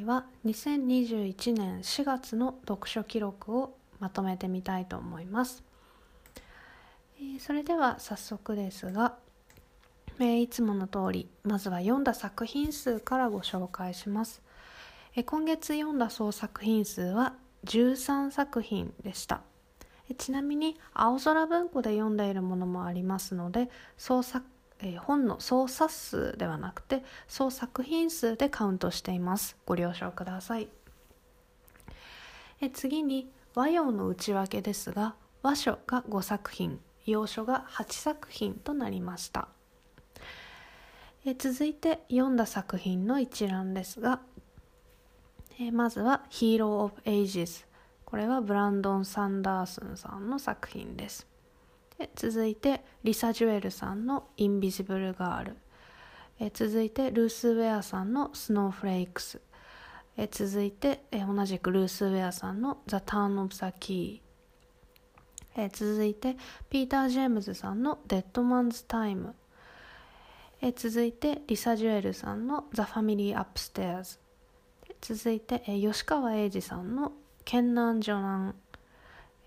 回は2021年4月の読書記録をまとめてみたいと思います、えー、それでは早速ですが、えー、いつもの通りまずは読んだ作品数からご紹介します、えー、今月読んだ総作品数は13作品でした。ちなみに青空文庫で読んでいるものもありますので総作えー、本の総冊数ではなくて総作品数でカウントしています。ご了承ください、え次に和洋の内訳ですが和書が5作品洋書が8作品となりました。え続いて読んだ作品の一覧ですがえまずは「Hero of Ages」これはブランドン・サンダースンさんの作品です。で続いてリサ・ジュエルさんの「Invisible Girl」え続いてルース・ウェアさんの「Snowflakes」え続いてえ同じくルース・ウェアさんの「The Turn of the Key」え続いてピーター・ジェームズさんの「Dead Man's Time」え続いてリサ・ジュエルさんの「The Family Upstairs」続いてえ吉川英治さんの「剣難女難」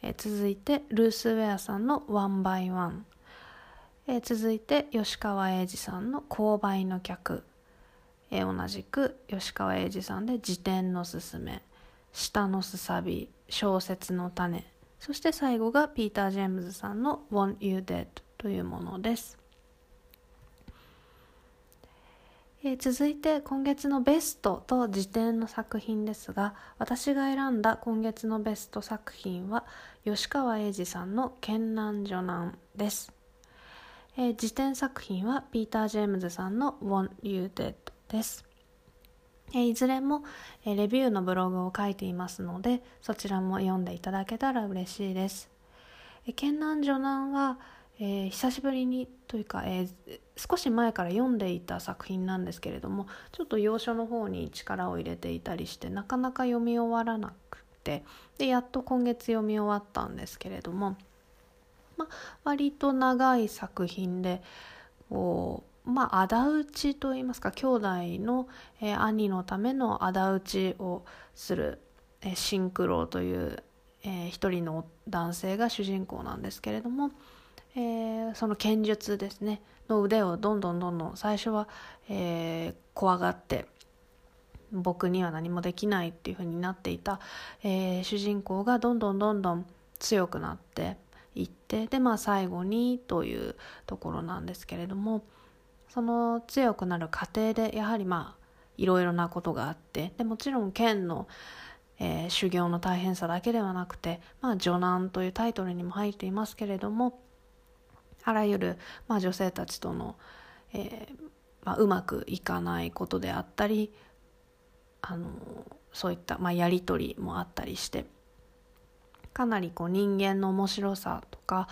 え続いてルース・ウェアさんの「One by One」え続いて吉川英治さんの「購買の客」え同じく吉川英治さんで「辞典のすすめ」「下のすさび」「小説の種」そして最後がピーター・ジェームズさんの「Want You Dead」というものです。えー、続いて今月のベストと辞典の作品ですが私が選んだ今月のベスト作品は吉川英治さんの「剣南女難」です、えー、辞典作品はピーター・ジェームズさんの「Want You Dead」です、えー、いずれも、え、レビューのブログを書いていますのでそちらも読んでいただけたら嬉しいです、えー、剣南女難はえー、久しぶりにというか、えー、少し前から読んでいた作品なんですけれどもちょっと要所の方に力を入れていたりしてなかなか読み終わらなくてでやっと今月読み終わったんですけれども、まあ、割と長い作品でこうまあ仇討ちといいますか兄弟の、えー、兄のための仇討ちをする、えー、シンクロという、えー、一人の男性が主人公なんですけれどもえー、その剣術ですね。の腕をどんどんどんどん最初は、えー、怖がって僕には何もできないっていう風になっていた、えー、主人公がどんどんどんどん強くなっていってでまあ最後にというところなんですけれどもその強くなる過程でやはりまあいろいろなことがあってでもちろん剣の、えー、修行の大変さだけではなくて「まあ、女難」というタイトルにも入っていますけれどもあらゆる、まあ、女性たちとの、えーまあ、うまくいかないことであったりあのそういった、まあ、やり取りもあったりしてかなりこう人間の面白さとか、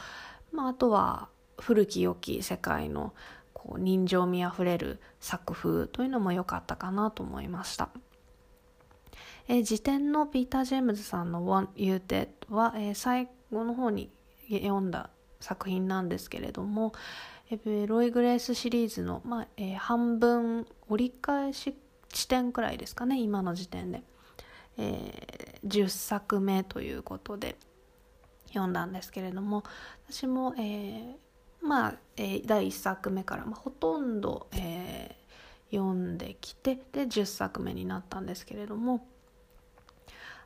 まあ、あとは古き良き世界のこう人情味あふれる作風というのも良かったかなと思いました。えー、辞典のピーター・ジェームズさんの「One You Dead は」えー、最後の方に読んだ作品なんですけれども、ロイ・グレースシリーズの、まあえー、半分折り返し地点くらいですかね今の時点で、えー、10作目ということで読んだんですけれども私も、えー、まあ、え、第1作目から、まあ、ほとんど、え、読んできてで10作目になったんですけれども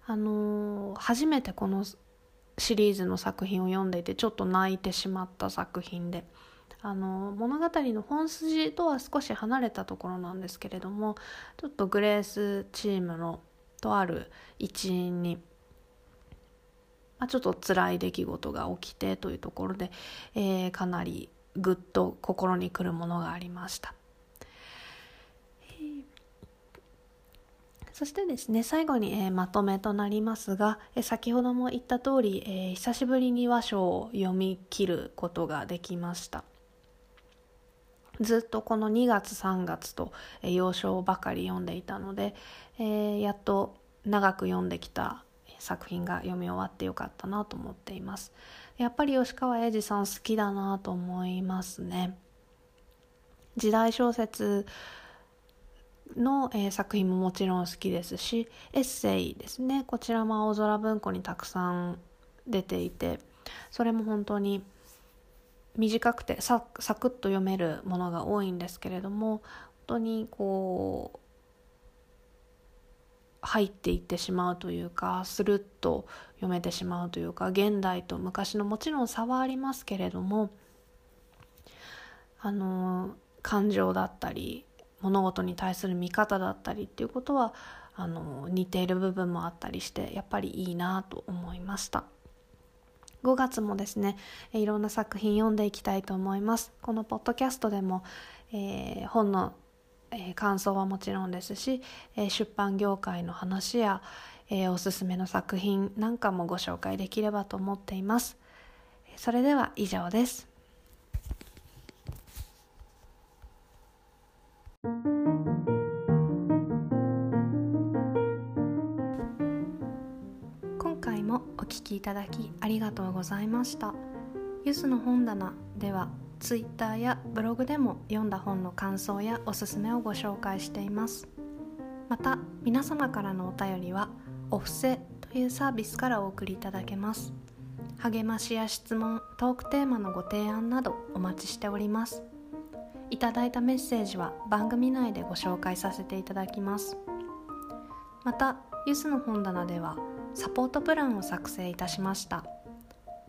あの、初めてこのシリーズの作品を読んでいてちょっと泣いてしまった作品であの物語の本筋とは少し離れたところなんですけれどもちょっとグレースチームのとある一員に、まあ、ちょっと辛い出来事が起きてというところで、えー、かなりぐっと心にくるものがありました。そしてですね最後に、えー、まとめとなりますが、えー、先ほども言った通り、えー、久しぶりに和書を読み切ることができました。ずっとこの2月3月と、えー、洋書ばかり読んでいたので、えー、やっと長く読んできた作品が読み終わってよかったなと思っています。やっぱり吉川英治さん好きだなと思いますね。時代小説の、えー、作品ももちろん好きですしエッセイですね。こちらも青空文庫にたくさん出ていてそれも本当に短くてササクッと読めるものが多いんですけれども本当にこう入っていってしまうというかスルッと読めてしまうというか現代と昔のもちろん差はありますけれどもあの感情だったり物事に対する見方だったりっていうことはあの似ている部分もあったりしてやっぱりいいなと思いました。5月もですねいろんな作品読んでいきたいと思います。このポッドキャストでも、えー、本の、えー、感想はもちろんですし、えー、出版業界の話や、えおすすめの作品なんかもご紹介できればと思っています。それでは以上です。もお聞きいただきありがとうございました。ゆずの本棚ではツイッターやブログでも読んだ本の感想やおすすめをご紹介しています。また皆様からのお便りはお布施というサービスからお送りいただけます。励ましや質問トークテーマのご提案などお待ちしております。いただいたメッセージは番組内でご紹介させていただきます。またゆずの本棚ではサポートプランを作成いたしました。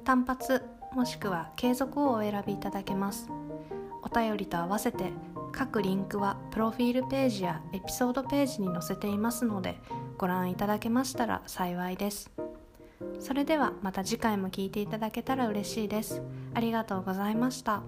単発もしくは継続をお選びいただけます。お便りと合わせて各リンクはプロフィールページやエピソードページに載せていますのでご覧いただけましたら幸いです。それではまた次回も聴いていただけたら嬉しいです。ありがとうございました。